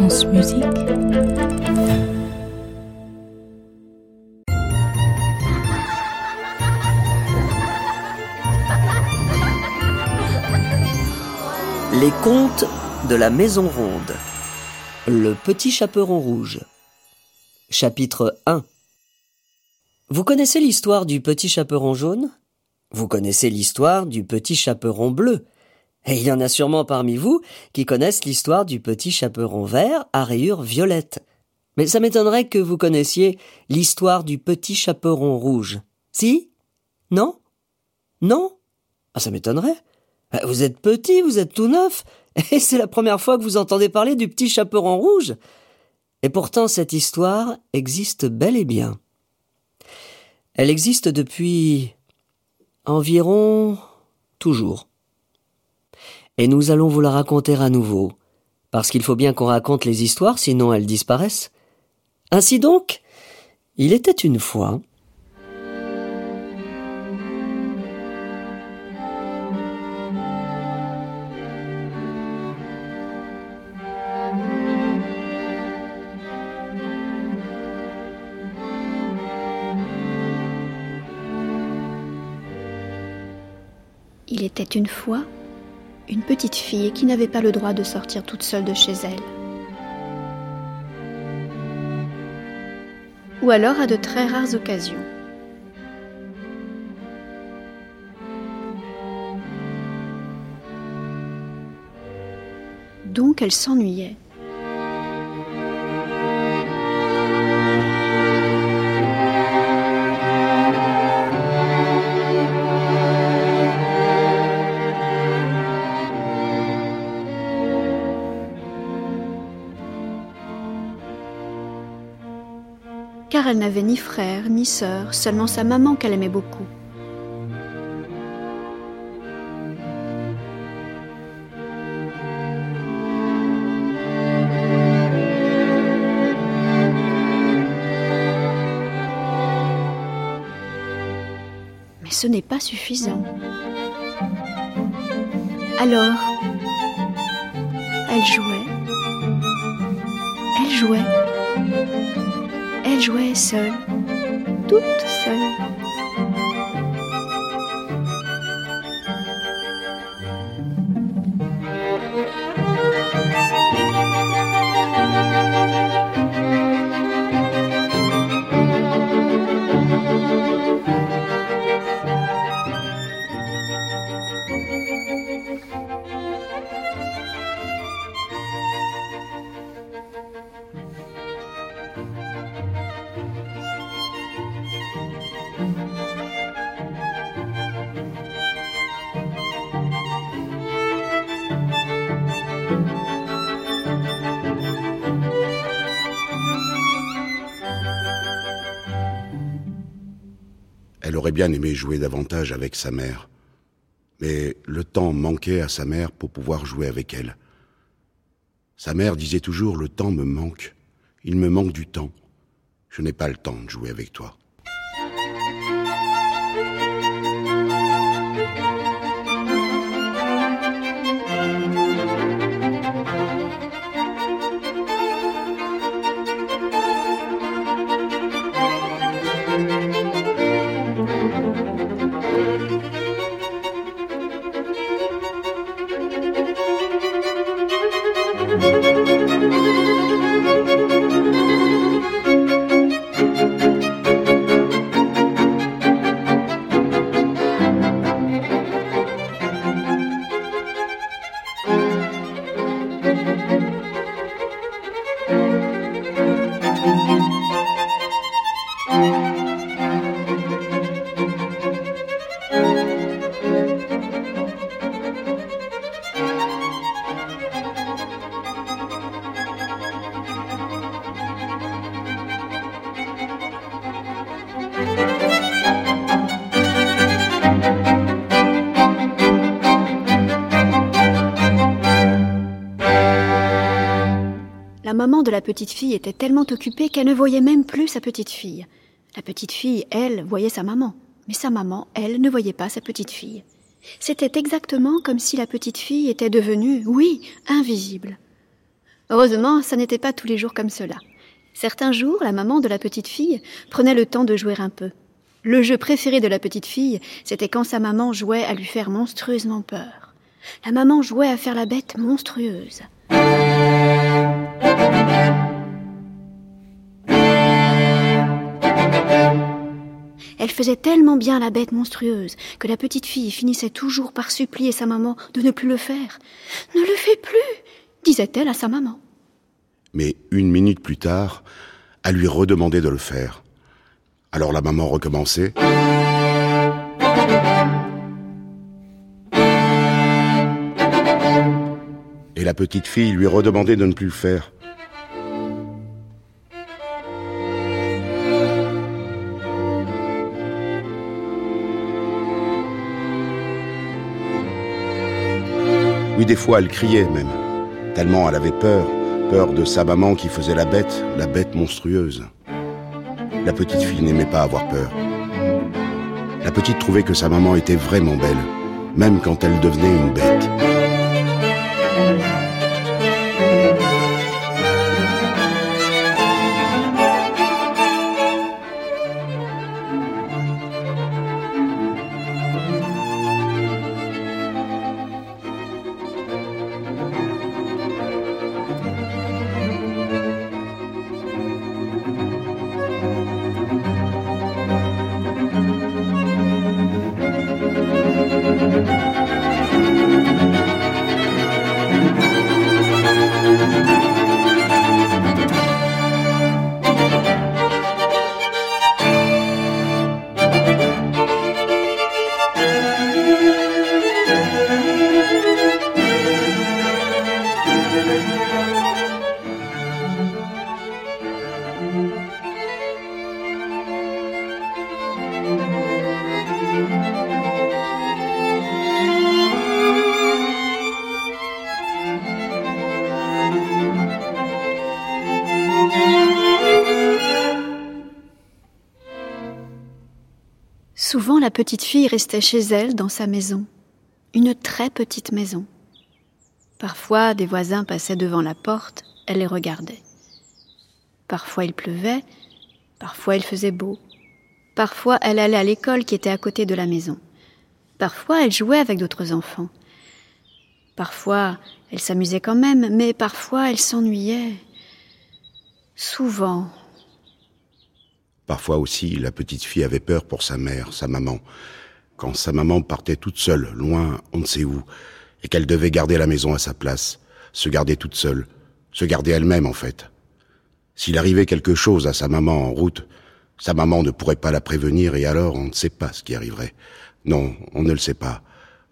Les contes de la Maison Ronde. Le petit chaperon rouge. Chapitre 1. Vous connaissez l'histoire du petit chaperon jaune? Vous connaissez l'histoire du petit chaperon bleu Et il y en a sûrement parmi vous qui connaissent l'histoire du petit chaperon vert à rayures violettes. Mais ça m'étonnerait que vous connaissiez l'histoire du petit chaperon rouge. Si? Non? Non? Ah, ça m'étonnerait. Euh, vous êtes petit, vous êtes tout neuf, et c'est la première fois que vous entendez parler du petit chaperon rouge. Et pourtant cette histoire existe bel et bien. Elle existe depuis environ toujours. Et nous allons vous la raconter à nouveau, parce qu'il faut bien qu'on raconte les histoires, sinon elles disparaissent. Ainsi donc, il était une fois Il était une fois une petite fille qui n'avait pas le droit de sortir toute seule de chez elle. Ou alors à de très rares occasions. Donc elle s'ennuyait. Car elle n'avait ni frère ni sœur, seulement sa maman qu'elle aimait beaucoup. Mais ce n'est pas suffisant. Alors, elle jouait, elle jouait elle jouait seule, toute seule. Elle aurait bien aimé jouer davantage avec sa mère, mais le temps manquait à sa mère pour pouvoir jouer avec elle. Sa mère disait toujours Le temps me manque, il me manque du temps, je n'ai pas le temps de jouer avec toi. Maman de la petite fille était tellement occupée qu'elle ne voyait même plus sa petite fille. La petite fille, elle, voyait sa maman, mais sa maman, elle, ne voyait pas sa petite fille. C'était exactement comme si la petite fille était devenue, oui, invisible. Heureusement, ça n'était pas tous les jours comme cela. Certains jours, la maman de la petite fille prenait le temps de jouer un peu. Le jeu préféré de la petite fille, c'était quand sa maman jouait à lui faire monstrueusement peur. La maman jouait à faire la bête monstrueuse. Elle faisait tellement bien la bête monstrueuse que la petite fille finissait toujours par supplier sa maman de ne plus le faire. Ne le fais plus, disait-elle à sa maman. Mais une minute plus tard, elle lui redemandait de le faire. Alors la maman recommençait. Et la petite fille lui redemandait de ne plus le faire. Oui, des fois, elle criait même, tellement elle avait peur, peur de sa maman qui faisait la bête, la bête monstrueuse. La petite fille n'aimait pas avoir peur. La petite trouvait que sa maman était vraiment belle, même quand elle devenait une bête. La petite fille restait chez elle dans sa maison, une très petite maison. Parfois des voisins passaient devant la porte, elle les regardait. Parfois il pleuvait, parfois il faisait beau. Parfois elle allait à l'école qui était à côté de la maison. Parfois elle jouait avec d'autres enfants. Parfois elle s'amusait quand même, mais parfois elle s'ennuyait. Souvent, Parfois aussi, la petite fille avait peur pour sa mère, sa maman. Quand sa maman partait toute seule, loin, on ne sait où, et qu'elle devait garder la maison à sa place, se garder toute seule, se garder elle-même en fait. S'il arrivait quelque chose à sa maman en route, sa maman ne pourrait pas la prévenir et alors on ne sait pas ce qui arriverait. Non, on ne le sait pas.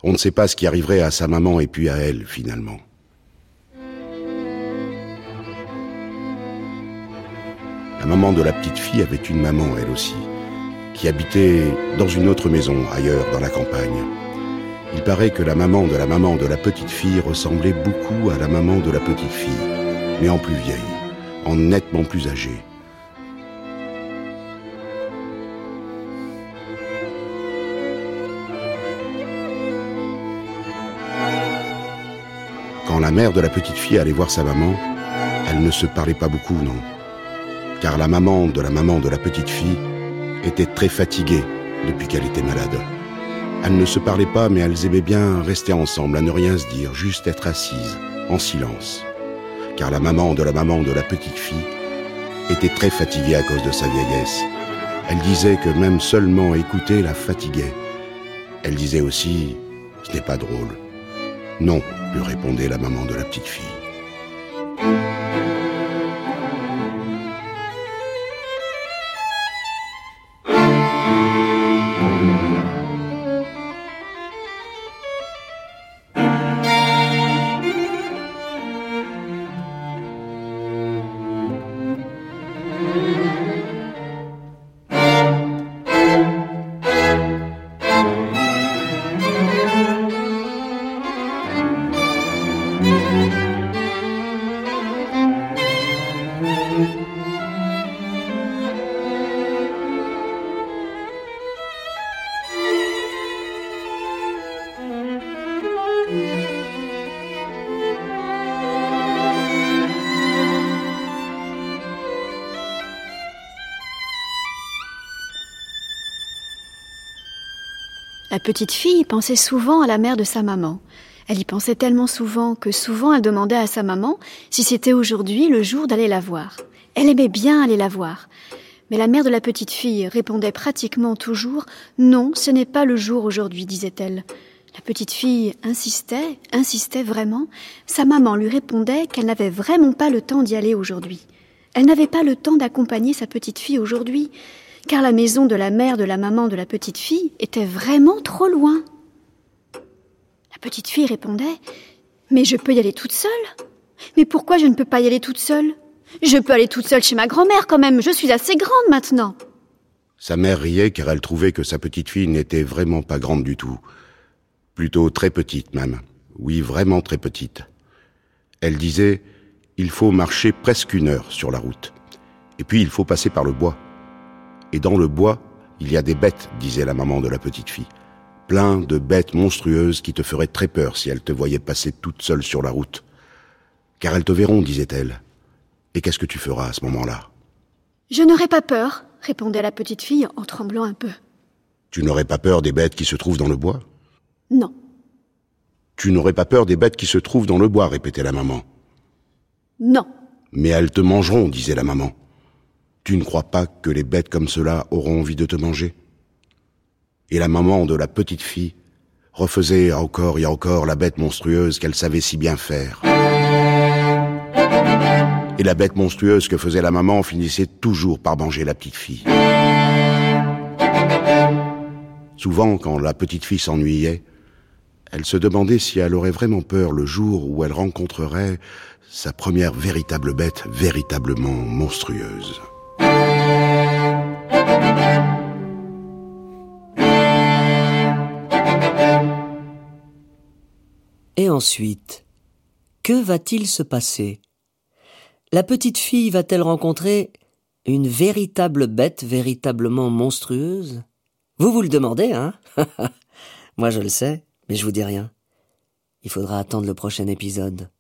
On ne sait pas ce qui arriverait à sa maman et puis à elle finalement. La maman de la petite fille avait une maman, elle aussi, qui habitait dans une autre maison, ailleurs, dans la campagne. Il paraît que la maman de la maman de la petite fille ressemblait beaucoup à la maman de la petite fille, mais en plus vieille, en nettement plus âgée. Quand la mère de la petite fille allait voir sa maman, elle ne se parlait pas beaucoup, non car la maman de la maman de la petite fille était très fatiguée depuis qu'elle était malade. Elles ne se parlaient pas, mais elles aimaient bien rester ensemble, à ne rien se dire, juste être assises, en silence. Car la maman de la maman de la petite fille était très fatiguée à cause de sa vieillesse. Elle disait que même seulement écouter la fatiguait. Elle disait aussi, ce n'est pas drôle. Non, lui répondait la maman de la petite fille. La petite fille pensait souvent à la mère de sa maman. Elle y pensait tellement souvent que souvent elle demandait à sa maman si c'était aujourd'hui le jour d'aller la voir. Elle aimait bien aller la voir. Mais la mère de la petite fille répondait pratiquement toujours Non, ce n'est pas le jour aujourd'hui, disait-elle. La petite fille insistait, insistait vraiment. Sa maman lui répondait qu'elle n'avait vraiment pas le temps d'y aller aujourd'hui. Elle n'avait pas le temps d'accompagner sa petite fille aujourd'hui, car la maison de la mère de la maman de la petite fille était vraiment trop loin. La petite fille répondait Mais je peux y aller toute seule Mais pourquoi je ne peux pas y aller toute seule? Je peux aller toute seule chez ma grand-mère quand même, je suis assez grande maintenant. Sa mère riait car elle trouvait que sa petite fille n'était vraiment pas grande du tout. Plutôt très petite même. Oui, vraiment très petite. Elle disait Il faut marcher presque une heure sur la route. Et puis il faut passer par le bois. Et dans le bois, il y a des bêtes, disait la maman de la petite fille plein de bêtes monstrueuses qui te feraient très peur si elles te voyaient passer toute seule sur la route. Car elles te verront, disait-elle. Et qu'est-ce que tu feras à ce moment-là? Je n'aurai pas peur, répondait la petite fille en tremblant un peu. Tu n'aurais pas peur des bêtes qui se trouvent dans le bois? Non. Tu n'aurais pas peur des bêtes qui se trouvent dans le bois, répétait la maman. Non. Mais elles te mangeront, disait la maman. Tu ne crois pas que les bêtes comme cela auront envie de te manger? Et la maman de la petite fille refaisait encore et encore la bête monstrueuse qu'elle savait si bien faire. Et la bête monstrueuse que faisait la maman finissait toujours par manger la petite fille. Souvent, quand la petite fille s'ennuyait, elle se demandait si elle aurait vraiment peur le jour où elle rencontrerait sa première véritable bête véritablement monstrueuse. Et ensuite, que va-t-il se passer? La petite fille va-t-elle rencontrer une véritable bête véritablement monstrueuse? Vous vous le demandez, hein? Moi je le sais, mais je vous dis rien. Il faudra attendre le prochain épisode.